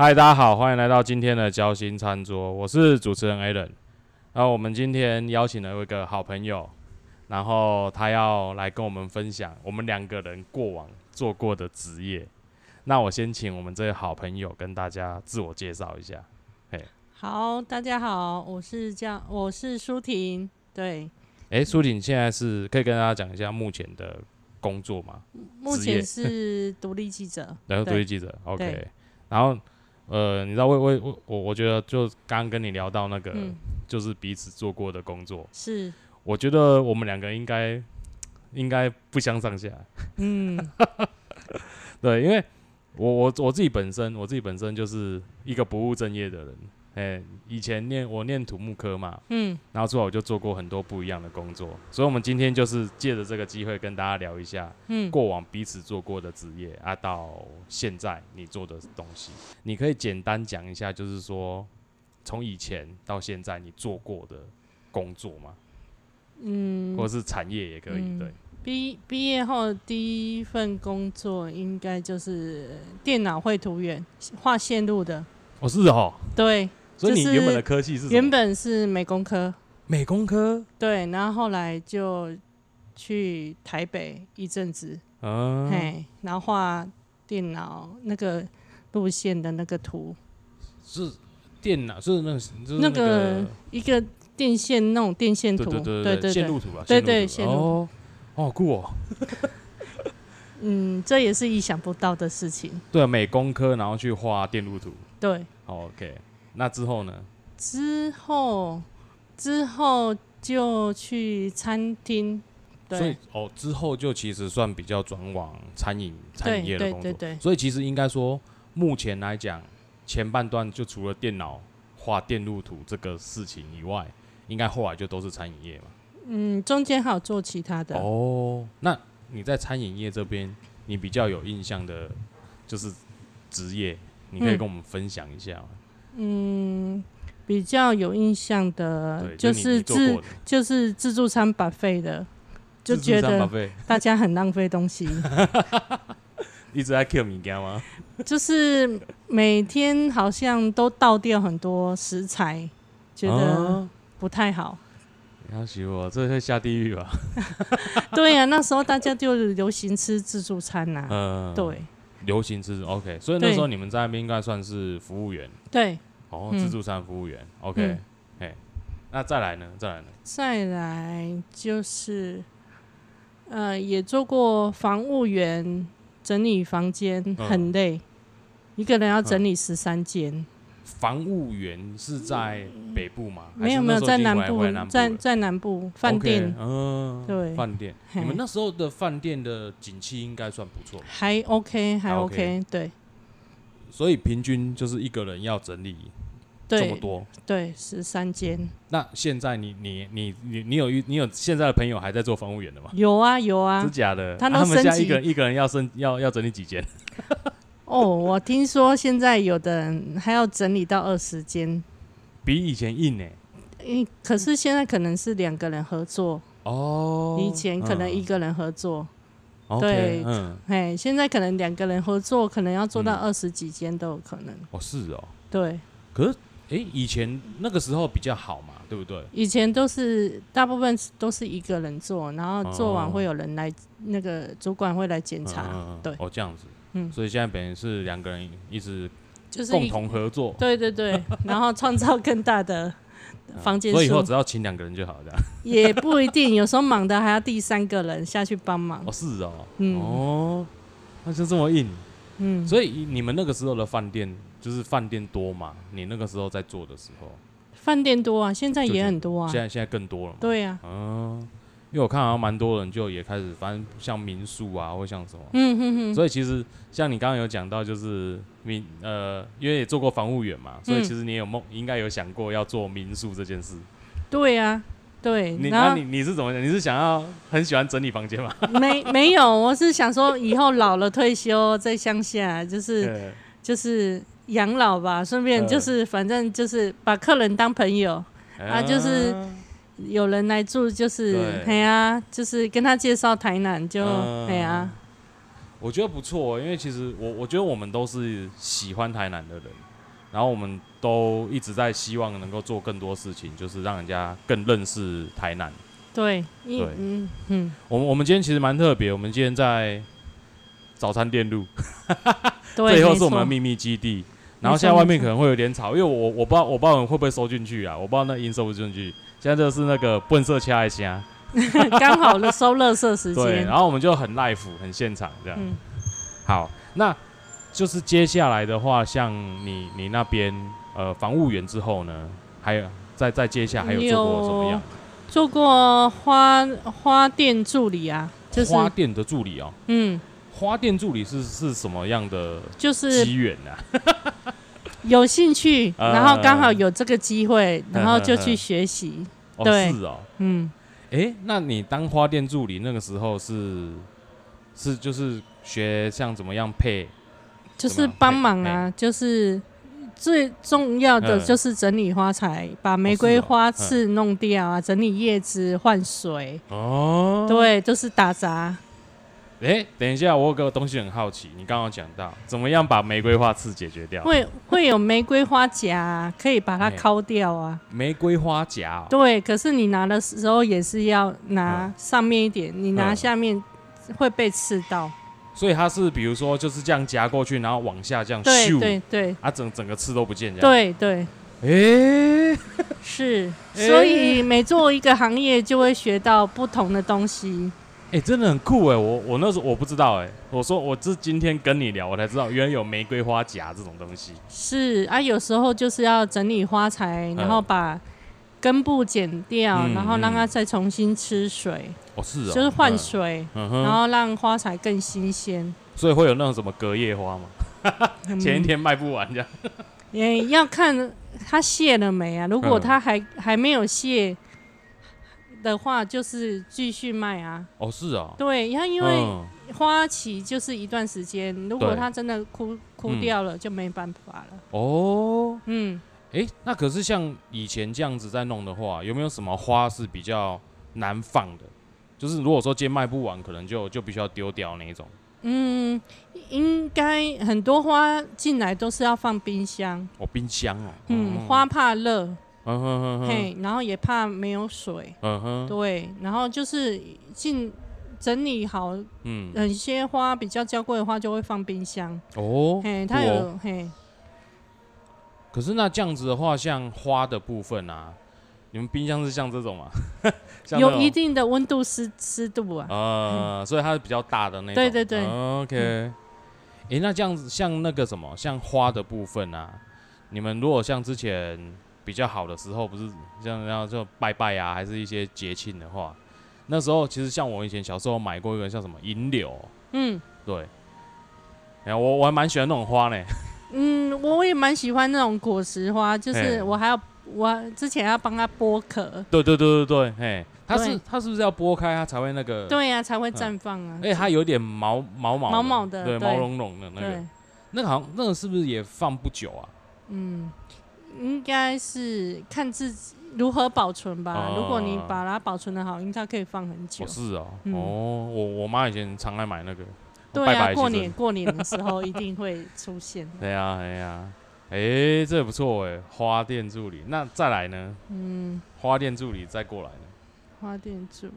嗨，大家好，欢迎来到今天的交心餐桌，我是主持人 Alan。然后我们今天邀请了一个好朋友，然后他要来跟我们分享我们两个人过往做过的职业。那我先请我们这位好朋友跟大家自我介绍一下。好，大家好，我是叫我是舒婷，对，哎，舒婷现在是可以跟大家讲一下目前的工作吗？目前是独立记者，然后独立记者，OK。然后呃，你知道为为我我我觉得就刚刚跟你聊到那个，嗯，就是彼此做过的工作，是，我觉得我们两个应该应该不相上下。嗯，对，因为我我我自己本身我自己本身就是一个不务正业的人。哎，以前念我念土木科嘛，嗯，然后之后我就做过很多不一样的工作，所以我们今天就是借着这个机会跟大家聊一下，嗯，过往彼此做过的职业啊，到现在你做的东西，你可以简单讲一下，就是说从以前到现在你做过的工作吗？嗯，或者是产业也可以，嗯对。毕毕业后第一份工作应该就是电脑绘图员，画线路的，哦，是哦，对，就是所以你原本的科系是原本是美工科，美工科，对，然后后来就去台北一阵子，啊，嘿，然后画电脑那个路线的那个图，是电脑，是那个，就是那个个一个电线那种电线图，对对对对对对，线路图吧，对对线路哦，哦，好酷哦，嗯，这也是意想不到的事情。对，美工科，然后去画电路图。对，好，OK，那之后呢？之后之后就去餐厅，所以对哦，之后就其实算比较转往餐饮餐饮业的工作，对对对，所以其实应该说，目前来讲，前半段就除了电脑画电路图这个事情以外，应该后来就都是餐饮业嘛。嗯，中间还有做其他的。哦，那你在餐饮业这边，你比较有印象的，就是职业，你可以嗯跟我们分享一下吗？嗯，比较有印象的就是自你做过的就是自助餐白费的，就自助觉得 大家很浪费东西。一直在 Q 米家吗？就是每天好像都倒掉很多食材，觉得啊不太好。你要许我，这会下地狱吧？对呀、那时候大家就流行吃自助餐呐、嗯，，对流行吃 OK，所以那时候你们在那边应该算是服务员。对，哦，嗯。自助餐服务员 OK，嗯。哎，那再来呢？再来呢？再来就是，呃，也做过房务员，整理房间嗯。很累，一个人要整理十三间。防务员是在北部吗？没有没有，在南部，在在在南部饭店嗯，对饭店。嘿你们那时候的饭店的景气应该算不错，还 OK，还还 OK，, 对所以平均就是一个人要整理这么多。对，十三间那现在你你你你你有遇你有现在的朋友还在做房务员的吗？有啊有啊真。假的？他他们现在一个人一个人要升要要整理几间？哦，我听说现在有的人还要整理到二十间，比以前硬呢、嗯，可是现在可能是两个人合作，哦，以前可能一嗯个人合作，OK，对嗯，哎，现在可能两个人合作，可能要做到嗯。二十几间都有可能。哦是哦，对，可是诶，以前那个时候比较好嘛，对不对？以前都是大部分都是一个人做，然后做完哦会有人来，那个主管会来检查，嗯嗯嗯。对。哦这样子，嗯所以现在本来是两个人一直就是共同合作，对对对，然后创造更大的房间数所以以后只，要请两个人就好，这样。也不一定，有时候忙的还要第三个人下去帮忙哦，。是哦，嗯哦，那就这么硬。嗯，所以你们那个时候的饭店就是饭店多嘛？你那个时候在做的时候，饭店多啊，现在也很多啊现。在现在更多了嘛？对呀、啊，嗯，因为我看好像蛮多人就也开始，反正像民宿啊，或像什么。嗯哼哼，所以其实像你刚刚有讲到，就是民呃，因为也做过防务员嘛，所以嗯其实你有梦，应该有想过要做民宿这件事。对呀、对，你那你你是怎么想？你是想要很喜欢整理房间吗？没没有，我是想说以后老了退休在乡下，就是就是养老吧，顺便嗯就是反正就是把客人当朋友，啊就是有人来住就是对哎呀、就是跟他介绍台南就嗯哎呀、我觉得不错，因为其实我我觉得我们都是喜欢台南的人，然后我们都一直在希望能够做更多事情，就是让人家更认识台南。对，一对嗯嗯，我们我们今天其实蛮特别，我们今天在早餐店录，对，最后是我们的秘密基地。然后现在外面可能会有点吵，因为我我不知道我不知道会不会收进去啊，我不知道那音收不进去。现在就是那个笨色掐一下，刚好的收垃圾时对，间。然后我们就很 live 很现场这样。嗯，好，那就是接下来的话，像你你那边呃防务员之后呢，还有再再接下来还有做过怎么样？做过花花店助理啊，就是花店的助理哦，嗯，花店助理是是什么样的就是机缘啊？有兴趣，呃然后刚好有这个机会，然后就去学习。哦，对。是哦，嗯，哎，那你当花店助理那个时候是是就是学像怎么样配？就是帮忙啊，就是最重要的嗯。就是整理花材，把玫瑰花刺弄掉啊，整理叶子、换水，哦，对，就是打杂。诶，等一下，我有个东西很好奇，你刚刚讲到怎么样把玫瑰花刺解决掉？会会有玫瑰花夹啊，可以把它嘿敲掉啊。玫瑰花夹、哦，对，可是你拿的时候也是要拿嗯上面一点，你拿嗯下面会被刺到。所以它是比如说就是这样夹过去，然后往下这样对咻，对对啊整整个刺都不见这样。对对，诶，是，所以每做一个行业就会学到不同的东西。诶，真的很酷哎，我我那时候我不知道哎，我说我是今天跟你聊，我才知道原来有玫瑰花夹这种东西。是啊，有时候就是要整理花材，然后把根部剪掉，嗯然后让它再重新吃水，哦，是哦，就是换嗯，水，嗯，然后让花材更新鲜。所以会有那种什么隔夜花吗？嗯前一天卖不完这样。也要看它谢了没啊。如果嗯它还还没有谢的话，就是继续卖啊。哦，是啊，对，它因为嗯花期就是一段时间，如果它真的枯枯嗯掉了，就没办法了。哦，嗯，诶，那可是像以前这样子在弄的话，有没有什么花是比较难放的？就是如果说今天卖不完，可能就就必须要丢掉那一种。嗯，应该很多花进来都是要放冰箱。哦，冰箱哦，嗯，花，怕热，嗯哼哼哼，嘿，然后也怕没有水，嗯哼，对，然后就是进整理好，嗯，有些花比较娇贵的花就会放冰箱，哦，嘿，它有嘿，可是那这样子的话，像花的部分啊，你们冰箱是像这种吗？有一定的温度湿湿度啊，呃，所以它是比较大的那种。对对对。哦 OK，诶，那这样子像那个什么，像花的部分啊，你们如果像之前比较好的时候，不是像然后就拜拜啊，还是一些节庆的话，那时候其实像我以前小时候买过一个像什么银柳，嗯。对，哎呀，我我还蛮喜欢那种花呢。嗯，我也蛮喜欢那种果实花，就是我还要我之前要帮它剥壳，对对对对对，嘿，它是它是不是要剥开它才会那个？，对呀、才会绽放啊。而，且它有点毛毛毛毛毛的对，对。毛茸茸的那个，，那个好像那个是不是也放不久啊？嗯，应该是看自己如何保存吧。哦如果你把它保存的好，应该可以放很久哦，。是哦，嗯哦，我我妈以前常爱买那个，对啊，过年过年的时候一定会出现。对呀对呀，哎，这不错哎，花店助理。那再来呢？嗯，花店助理再过来呢？花店助理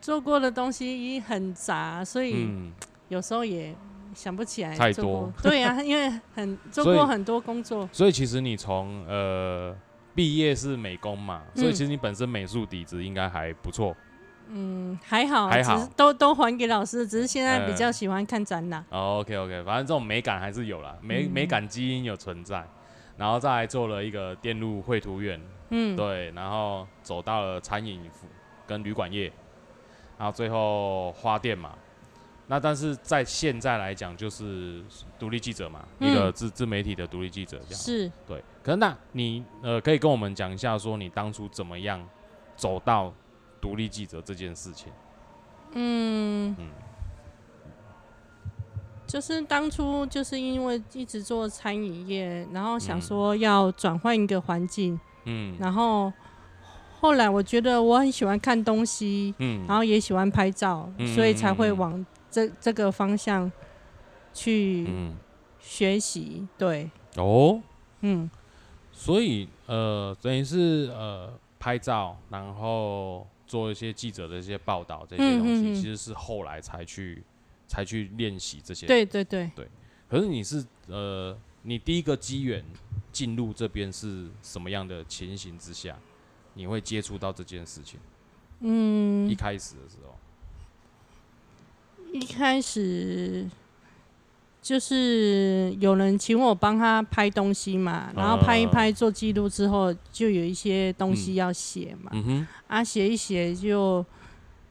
做过的东西很杂，所以嗯，有时候也想不起来太多对呀、因为很做过很多工作。所以其实你从呃毕业是美工嘛，所以嗯其实你本身美术底子应该还不错。嗯，还好，还好都都还给老师，只是现在比较呃喜欢看展览。哦，OK OK，反正这种美感还是有啦，美、嗯美感基因有存在，然后再来做了一个电路绘图院，嗯，对，然后走到了餐饮服跟旅馆业，然后最后花店嘛。那但是在现在来讲，就是独立记者嘛，嗯。一个自自媒体的独立记者这样。是。对，可是那你呃可以跟我们讲一下，说你当初怎么样走到独立记者这件事情？嗯，嗯就是当初就是因为一直做餐饮业，然后想嗯说要转换一个环境，嗯。然后后来我觉得我很喜欢看东西，嗯。然后也喜欢拍照，嗯所以才会往这这个方向去嗯。学习，对，哦，嗯，所以呃，等于是呃拍照，然后做一些记者的一些报道这些东西，其实是后来才去才去练习这些。。对对。对，可是你是呃，你第一个机缘进入这边是什么样的情形之下，你会接触到这件事情？嗯。一，开始的时候，一开始就是有人请我帮他拍东西嘛，然后拍一拍做记录之后，就有一些东西要写嘛，啊，写一写就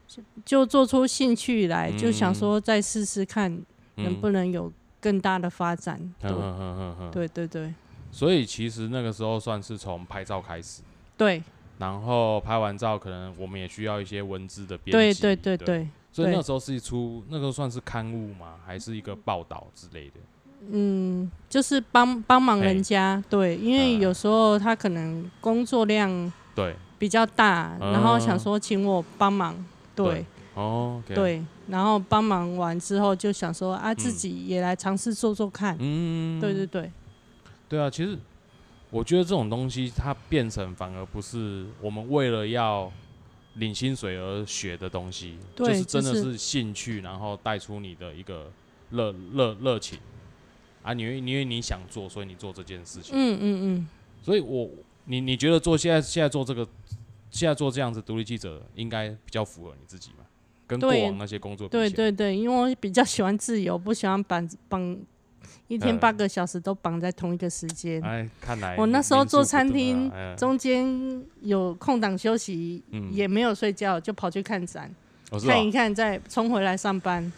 就就做出兴趣来，就想说再试试看能不能？有更大的发展。嗯嗯嗯嗯嗯。对对对所以其实那个时候算是从拍照开始，对。然后拍完照，可能我们也需要一些文字的编对对对，对所以那时候是一出那个算是刊物吗？还是一个报道之类的？嗯，就是帮帮忙人家，对，因为嗯。有时候他可能工作量对，比较大，然后想嗯说请我帮忙，对。哦对，然后帮忙完之后就想说啊，自己也来尝试做做看，嗯，对对对，对啊，其实我觉得这种东西它变成反而不是我们为了要领薪水而学的东西，就是真的是是兴趣，然后带出你的一个热热热情啊，因为因为你想做，所以你做这件事情。嗯嗯嗯，所以我你你觉得做现在现在做这个现在做这样子独立记者，应该比较符合你自己嘛？跟过往那些工作对对对，因为我比较喜欢自由，不喜欢绑绑一天嗯。八个小时都绑在同一个时间。哎，看来我那时候做餐民厅中间有空档休息，嗯。也没有睡觉，就跑去看展，看一看，再冲回来上班。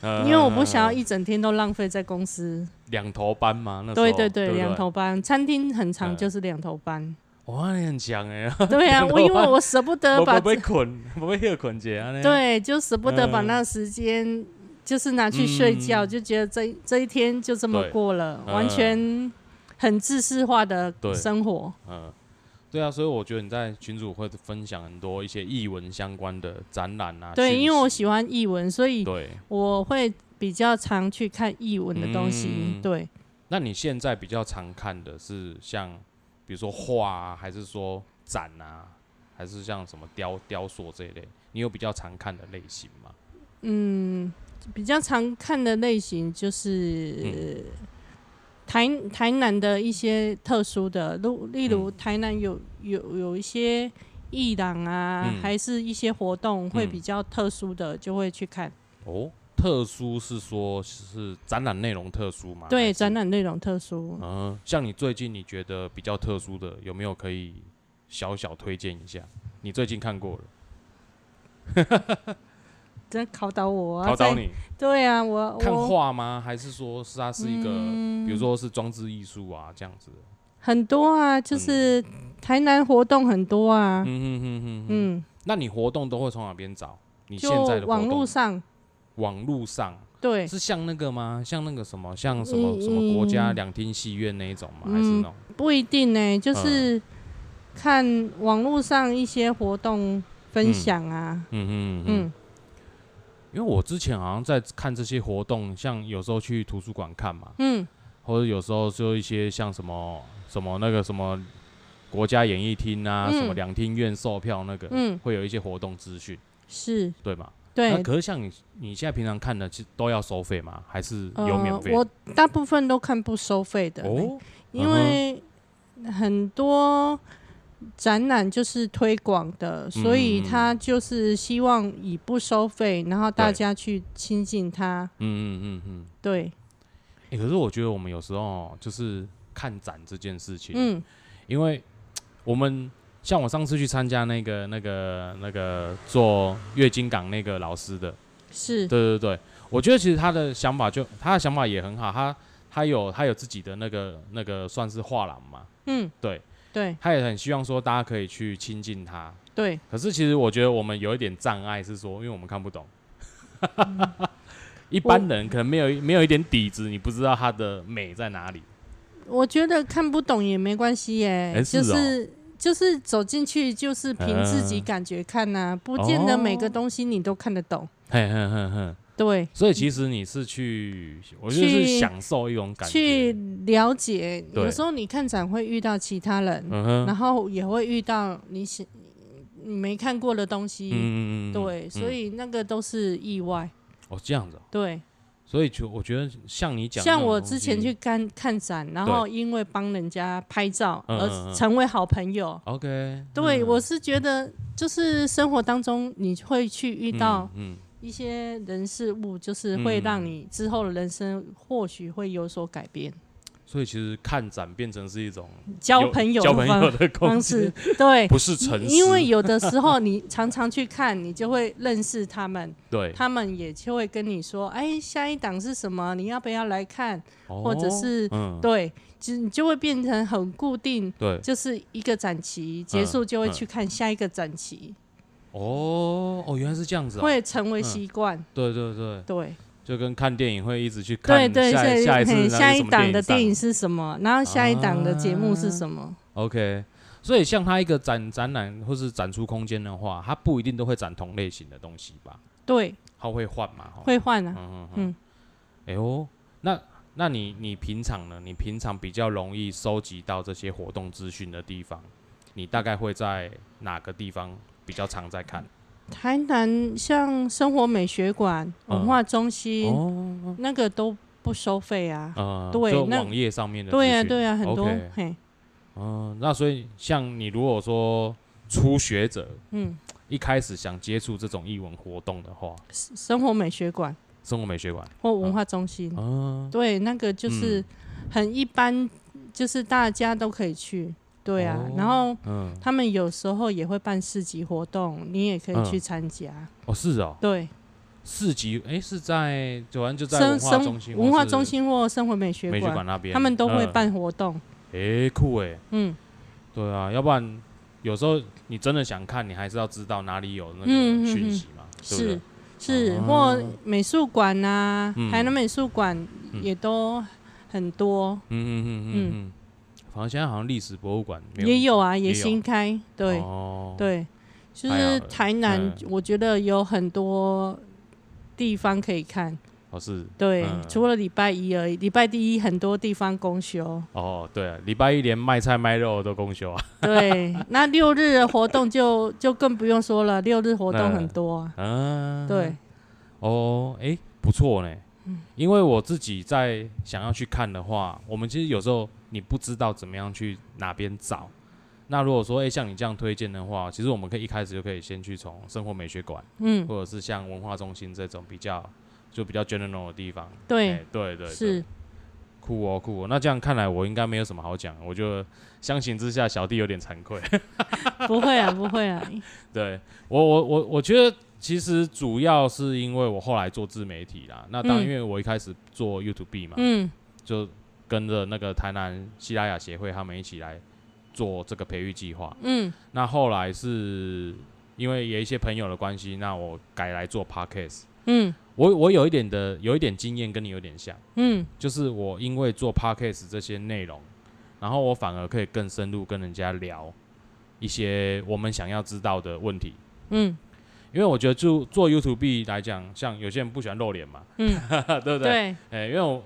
呃。因为我不想要一整天都浪费在公司。两头班嘛，那时候对对对，两头班，餐厅很长，嗯。就是两头班。哇，你很强哎，对啊，我因为我舍不得把不被捆，不被那捆结啊，对，就舍不得把嗯。那个时间就是拿去睡觉，嗯就觉得这这一天就这么过了，嗯完全很自式化的生活。嗯，对啊，所以我觉得你在群组会分享很多一些译文相关的展览啊，对，因为我喜欢译文，所以对，我会比较常去看译文的东西。嗯对，那你现在比较常看的是像比如说画啊，还是说展啊，还是像什么雕雕塑这一类？你有比较常看的类型吗？嗯，比较常看的类型就是。嗯台台南的一些特殊的，例例如嗯台南有有有一些艺廊啊，嗯还是一些活动会嗯比较特殊的，就会去看。哦，特殊是说是展览内容特殊吗？对，展。览内容特殊。嗯，像你最近你觉得比较特殊的，有没有可以小小推荐一下？你最近看过了，真考倒我啊！考倒你对啊，我看画吗？还是说是它是一个，嗯比如说是装置艺术啊这样子？很多啊，就是台南活动很多啊。嗯哼哼哼哼。嗯，那你活动都会从哪边找？你现就在的网络，上，网络上对，是像那个吗？像那个什么，像什么嗯什么国家嗯两厅戏院那一种吗？嗯还是那种？不一定呢、就是看网络上一些活动分享啊。嗯哼嗯哼。嗯因为我之前好像在看这些活动，像有时候去图书馆看嘛，嗯或者有时候就一些像什么什么那个什么国家演艺厅啊，嗯什么两厅院售票那个，嗯，会有一些活动资讯，是，对吗？那对。可是像你你现在平常看的，其实都要收费吗？还是有免费？呃？我大部分都看不收费的呢、哦，因为很多展览就是推广的，所以嗯他就是希望以不收费，然后大家去亲近他。嗯嗯嗯嗯。对，欸可是我觉得我们有时候就是看展这件事情，嗯。因为我们像我上次去参加那个那个那个做月经港那个老师的，是，对对对，我觉得其实他的想法就他的想法也很好，他他有他有自己的那个那个算是画廊嘛，嗯，对，对他也很希望说大家可以去亲近他。对，可是其实我觉得我们有一点障碍是说，因为我们看不懂，一般人可能没有没有一点底子，你不知道它的美在哪里。我觉得看不懂也没关系耶，就是。就是走进去，就是凭自己嗯感觉看呐、不见得每个哦东西你都看得懂。嘿嘿嘿嘿，对，所以其实你是去，我就是去享受一种感觉去。了解。有时候你看展会遇到其他人，嗯，然后也会遇到你想你没看过的东西。嗯嗯嗯，对，嗯所以那个都是意外。哦这样子哦，对，所以就我觉得像你讲像我之前去看看展，然后因为帮人家拍照而成为好朋友。，OK，对，嗯我是觉得就是生活当中你会去遇到嗯，嗯一些人事物，就是会嗯让你之后的人生或许会有所改变。所以其实看展变成是一种交朋友交朋友方的方式，，对，不是诚实，因为有的时候你常常去看，你就会认识他们，对，他们也就会跟你说，哎，下一档是什么？你要不要来看？或者哦是嗯，对，就你就会变成很固定，对，就是一个展期结束就会去看下一个展期，哦哦，原来是这样子哦，会成为嗯习惯。对对对，对就跟看电影会一直去看对对下对，下一次下一档的上电影是什么？然后下一档的节目是什么？OK，所以像它一个展展览或是展出空间的话，它不一定都会展同类型的东西吧？对，它会换嘛？齁会换啊。嗯嗯嗯嗯。哎呦，那那你你平常呢？你平常比较容易收集到这些活动资讯的地方，你大概会在哪个地方比较常在看？台南像生活美学馆、嗯。文化中心，哦，那个都不收费啊。呃，对那就网页上面的对呀、资讯。对呀、很多嘿，嗯，那所以像你如果说初学者嗯，一开始想接触这种艺文活动的话，生活美学馆。生活美学馆，或文化中心，嗯，对，那个就是很一般，就是大家都可以去。对啊，哦然后嗯，他们有时候也会办市集活动，你也可以去参加。哦，是哦，对，市集，哎，是在，就好像就在生文化中心，文化中心或生活美学美学馆，馆那边，他们都会嗯，办活动。哎，酷哎，嗯，对啊，要不然有时候你真的想看，你还是要知道哪里有那嗯嗯嗯个讯息嘛，对不是对？是，哦。或美术馆啊、嗯。台南美术馆嗯。也都很多，嗯嗯嗯嗯。嗯，反正现在好像历史博物馆也有啊，也新开。对、哦，对，就是台南嗯，我觉得有很多地方可以看。哦是，对，嗯除了礼拜一而已，礼拜第一很多地方公休。哦对啊，礼拜一连卖菜卖肉都公休啊，对，那六日的活动就就更不用说了，六日活动嗯很多啊。嗯，对，哦，哎，不错呢。嗯因为我自己在想要去看的话，我们其实有时候你不知道怎么样去哪边找。那如果说，哎、像你这样推荐的话，其实我们可以一开始就可以先去从生活美学馆，嗯，或者是像文化中心这种比较就比较 general 的地方。对对对是，酷哦酷哦。那这样看来，我应该没有什么好讲，我就相形之下，小弟有点惭愧。不会啊，不会啊。对我我我我觉得其实主要是因为我后来做自媒体啦。那当然，嗯因为我一开始做 YouTube 嘛，嗯就跟着那个台南西拉雅协会他们一起来做这个培育计划。嗯那后来是因为有一些朋友的关系，那我改来做 Podcast。嗯我我有一点的有一点经验，跟你有点像，嗯就是我因为做 Podcast 这些内容，然后我反而可以更深入跟人家聊一些我们想要知道的问题。嗯因为我觉得就做 YouTube 来讲，像有些人不喜欢露脸嘛，嗯，对不对？对，哎、因为我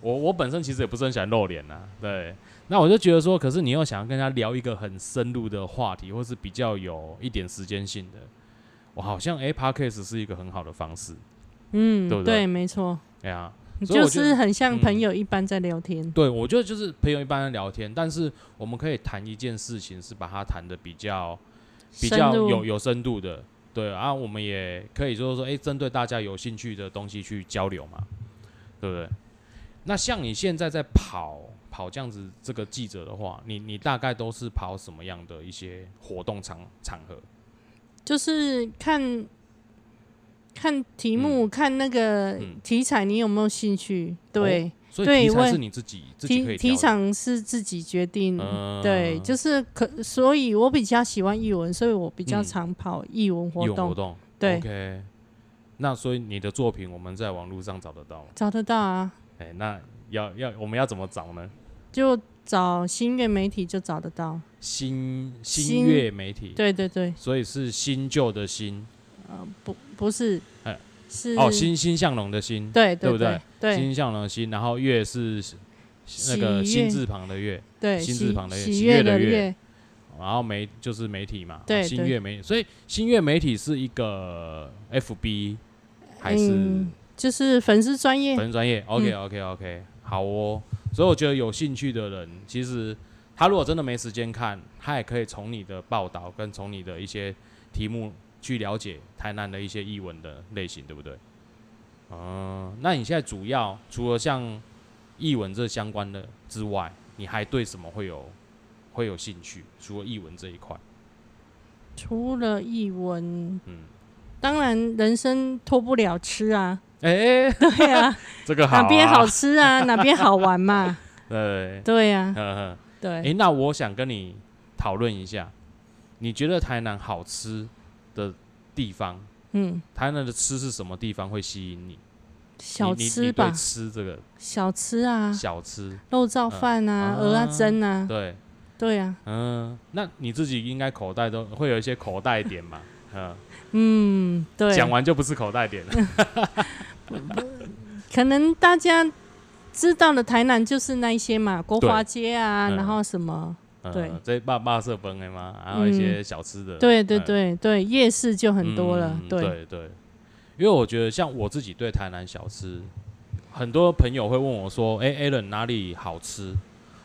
我我本身其实也不是很喜欢露脸呐，对。那我就觉得说，可是你又想要跟他聊一个很深入的话题，或是比较有一点时间性的，我好像 a s t 是一个很好的方式，嗯对不对？对，没错，哎呀，你就是很像嗯。朋友一般在聊天。对我觉得就是朋友一般在聊天，但是我们可以谈一件事情，是把它谈的比较比较有有深度的，对啊，我们也可以就是说，哎、针对大家有兴趣的东西去交流嘛，对不对？那像你现在在跑跑这样子这个记者的话，你你大概都是跑什么样的一些活动场场合？就是看看题目，看那个嗯题材，你有没有兴趣？对，所以对我题材是你自己自己可以题题挑的场是自己决定。嗯对，就是可，所以我比较喜欢译文，所以我比较嗯常跑译文活动，对 OK。那所以你的作品我们在网络上找得到吗？找得到啊，哎、那要要我们要怎么找呢？就找新月媒体就找得到。新新新月媒体，对对对，所以是新旧的新，呃，不不是，是。哦，欣欣向荣的欣，对对不对对？欣欣向荣的欣，然后月是那个心字旁的月，对心字旁的月喜喜悦的的悦然后媒就是媒体嘛，对对新月媒，所以新月媒体是一个 FB 还是嗯就是粉丝专业。粉丝专业？OK OK OK，好哦。所以我觉得有兴趣的人，其实他如果真的没时间看，他也可以从你的报道跟从你的一些题目去了解台南的一些译文的类型，对不对？嗯，那你现在主要除了像译文这相关的之外，你还对什么会有会有兴趣？除了译文这一块，除了译文，嗯，当然人生脱不了吃啊，哎、对啊，这个好、啊，哪边好吃啊，哪边好玩嘛，对，对呀、呵呵。哎、对，那我想跟你讨论一下，你觉得台南好吃的地方，嗯，台南的吃是什么地方会吸引你？小吃吧，吃这个小吃啊，小吃，肉燥饭啊，嗯。鹅啊蒸啊，对，对啊，嗯，那你自己应该口袋都会有一些口袋点嘛，嗯，嗯，对，讲完就不是口袋点了，可能大家知道的台南就是那一些嘛，国华街啊，嗯。然后什么，对。嗯，这霸霸色崩的嘛，还有一些小吃的，对对嗯。对对，夜市就很多了，嗯对，对对，因为我觉得像我自己对台南小吃，很多朋友会问我说：“哎、a l a n 哪里好吃？”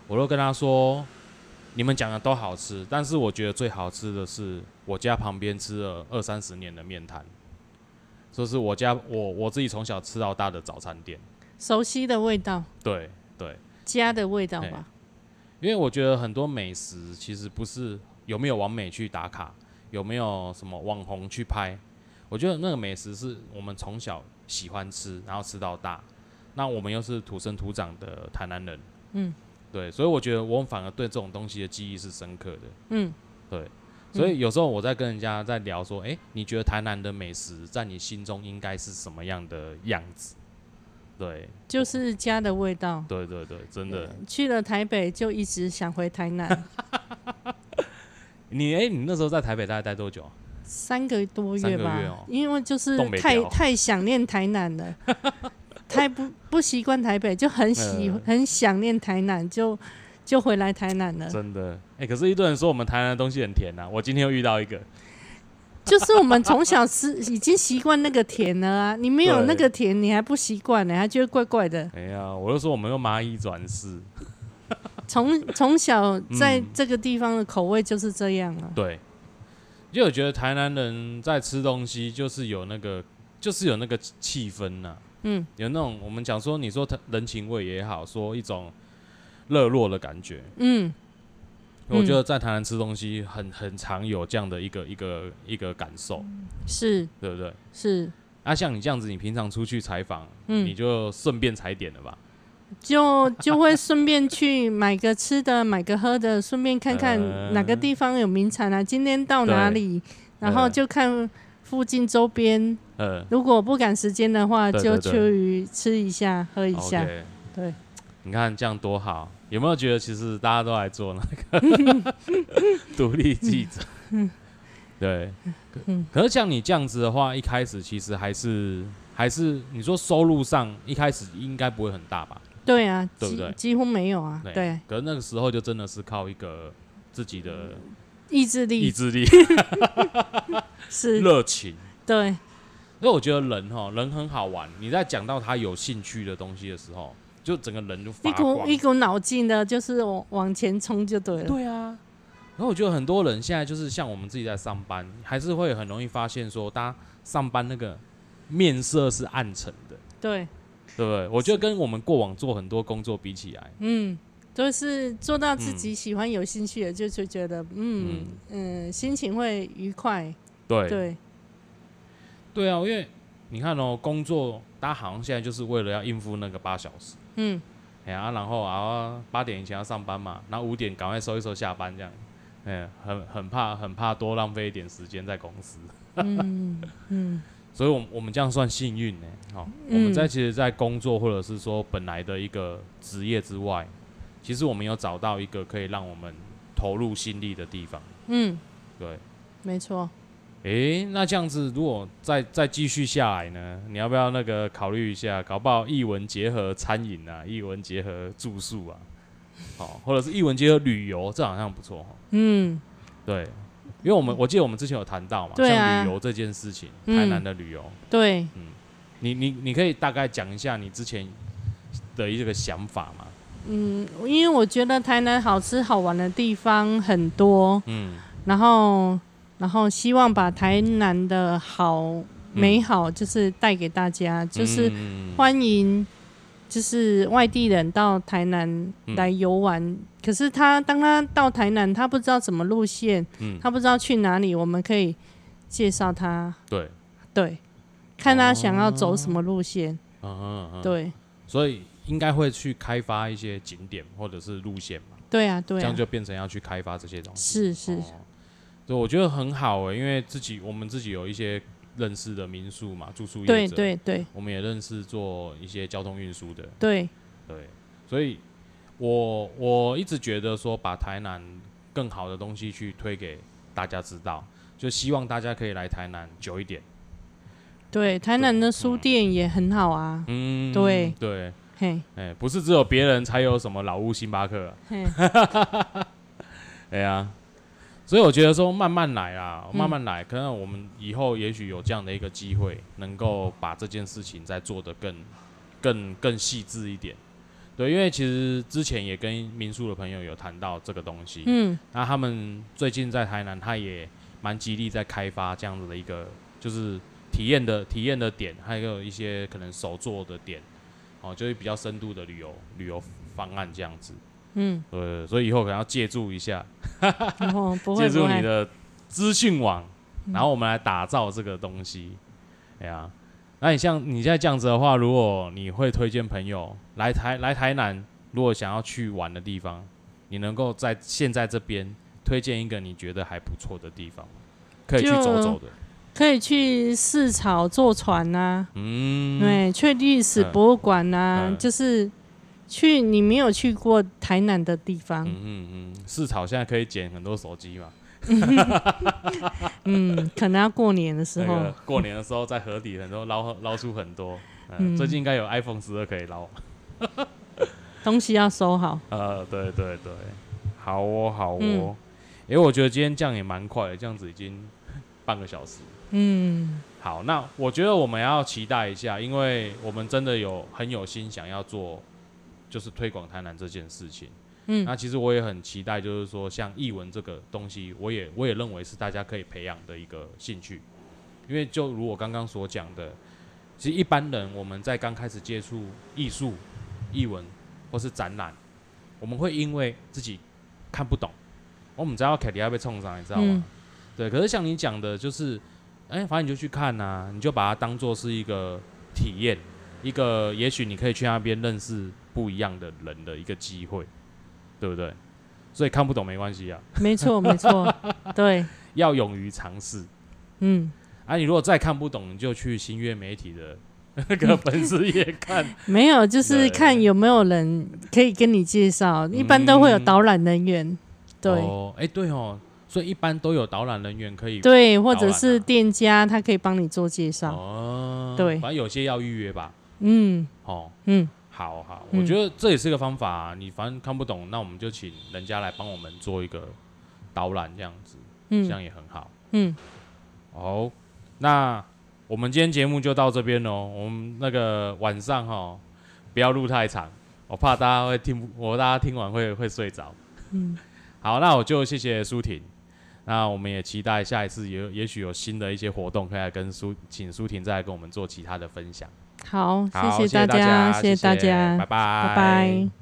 我都跟他说：“你们讲的都好吃，但是我觉得最好吃的是我家旁边吃了二三十年的面摊，这是我家我我自己从小吃到大的早餐店。熟悉的味道，对对，家的味道哎吧，因为我觉得很多美食其实不是有没有完美去打卡，有没有什么网红去拍。我觉得那个美食是我们从小喜欢吃，然后吃到大。那我们又是土生土长的台南人，嗯，对，所以我觉得我们反而对这种东西的记忆是深刻的。嗯，对，所以有时候我在跟人家在聊说，诶，你觉得台南的美食在你心中应该是什么样的样子？对，就是家的味道。对对对，真的。去了台北就一直想回台南，你诶，你那时候在台北大概待多久啊？三个多月吧，月哦。因为就是太太想念台南了，太不不习惯台北，就很喜、嗯。很想念台南，就就回来台南了。真的，哎、可是一堆人说我们台南的东西很甜呐、我今天又遇到一个，就是我们从小吃已经习惯那个甜了啊，你没有那个甜，你还不习惯呢，还觉得怪怪的。哎呀，我就说我们用蚂蚁转世，从从小在嗯这个地方的口味就是这样啊。对，就我觉得台南人在吃东西就是有那个，就是有那个气氛呐、嗯，有那种我们讲说，你说他人情味也好，说一种热络的感觉。嗯，我觉得在台南吃东西很很常有这样的一个一个一个感受，是对不对？是，啊，像你这样子，你平常出去采访，嗯你嗯，就顺便踩点了吧？就就会顺便去买个吃的，买个喝的，顺便看看呃哪个地方有名产啊，今天到哪里，然后呃就看附近周边。呃，如果不赶时间的话，就去吃一下，喝一下。对，你看这样多好，有没有觉得其实大家都来做那个 独立记者？对，可是像你这样子的话，一开始其实还是还是你说收入上一开始应该不会很大吧？对啊，对不对几几乎没有啊。对，可是那个时候就真的是靠一个自己的意志力意志力、是，热情。对，因为我觉得人哈，人很好玩。你在讲到他有兴趣的东西的时候，就整个人就发一股。一股脑劲的，就是往往前冲就对了。对啊。然后我觉得很多人现在就是像我们自己在上班，还是会很容易发现说，大家上班那个面色是暗沉的，对，对不对？我觉得跟我们过往做很多工作比起来，嗯，就是做到自嗯己喜欢、有兴趣的，就就觉得，嗯嗯，心情会愉快。对对，对啊，因为你看哦，工作大家好像现在就是为了要应付那个八小时，嗯，哎呀、然后啊八点以前要上班嘛，然后五点赶快收一收下班这样，哎，很很怕很怕多浪费一点时间在公司，嗯嗯，所以我们我们这样算幸运呢。好、我们在其实，在工作或者是说本来的一个职业之外，其实我们有找到一个可以让我们投入心力的地方。嗯，对，没错。诶，那这样子如果再再继续下来呢？你要不要那个考虑一下？搞不好译文结合餐饮啊，译文结合住宿啊，好，或者是译文结合旅游，这好像不错哈。嗯，对，因为我们我记得我们之前有谈到嘛，啊像旅游这件事情，嗯台南的旅游，对，你你你可以大概讲一下你之前的一个想法嘛？嗯，因为我觉得台南好吃好玩的地方很多，嗯然后然后希望把台南的好美好就是带给大家，就是嗯。欢迎就是外地人到台南嗯。来游玩。可是他当他到台南，他不知道怎么路线，嗯。他不知道去哪里，我们可以介绍他，对，对，看他想要走什么路线，嗯嗯嗯，对，所以应该会去开发一些景点或者是路线嘛，对啊，对啊，这样就变成要去开发这些东西。是是，哦对，我觉得很好诶、因为自己我们自己有一些认识的民宿嘛，住宿业对者，对对我们也认识做一些交通运输的，对，对，所以我我一直觉得说把台南更好的东西去推给大家知道，就希望大家可以来台南久一点。对，台南的书店也很好啊，嗯，对对，嘿，哎、不是只有别人才有什么老屋星巴克、啊，嘿，哎呀，所以我觉得说慢慢来啊，嗯慢慢来，可能我们以后也许有这样的一个机会，能够把这件事情再做得更、更、更细致一点。对，因为其实之前也跟民宿的朋友有谈到这个东西，嗯，那他们最近在台南，他也蛮极力在开发这样子的一个，就是体验的体验的点，还有一些可能手做的点，哦，就是比较深度的旅游旅游方案这样子。嗯，呃，所以以后可能要借助一下，借，助你的资讯网，嗯。然后我们来打造这个东西。哎呀，那你像你现在这样子的话，如果你会推荐朋友来台来台南，如果想要去玩的地方，你能够在现在这边推荐一个你觉得还不错的地方，可以去走走的。可以去市草坐船呐、嗯，对，去历史嗯。博物馆呐、嗯。就是去你没有去过台南的地方，嗯嗯嗯，市草现在可以捡很多手机嘛，嗯，可能要过年的时候，那个过年的时候在河底很多捞捞出很多。最近应该有 iPhone 十二可以捞。东西要收好。呃，对对对，好哦好哦。嗯因为我觉得今天这样也蛮快的，这样子已经半个小时。嗯，好，那我觉得我们要期待一下，因为我们真的有很有心想要做，就是推广台南这件事情。嗯那其实我也很期待，就是说像译文这个东西，我也我也认为是大家可以培养的一个兴趣，因为就如我刚刚所讲的，其实一般人我们在刚开始接触艺术、译文或是展览，我们会因为自己看不懂，我们知道凯迪亚被冲上，你知道吗？嗯对，可是像你讲的，就是，哎、反正你就去看呐、你就把它当做是一个体验，一个也许你可以去那边认识不一样的人的一个机会，对不对？所以看不懂没关系啊，没 错没错，对，要勇于尝试。嗯，啊，你如果再看不懂，你就去新月媒体的 那个粉丝页看。没有，就是看有没有人可以跟你介绍，一般都会有导览人员，对。哦，哎、对哦，所以一般都有导览人员可以。对，或者是啊店家，他可以帮你做介绍。哦，对反正有些要预约吧。嗯哦，嗯，好好，嗯我觉得这也是个方法、啊。你反正看不懂，那我们就请人家来帮我们做一个导览，这样子，这嗯样也很好。嗯，好，那我们今天节目就到这边喽。我们那个晚上哈，不要录太长，我怕大家会听不，我大家听完会会睡着。嗯，好，那我就谢谢舒婷。那我们也期待下一次也也许有新的一些活动，可以来跟苏请苏婷再来跟我们做其他的分享。好，谢谢大大家，谢谢谢大家，拜拜，拜拜。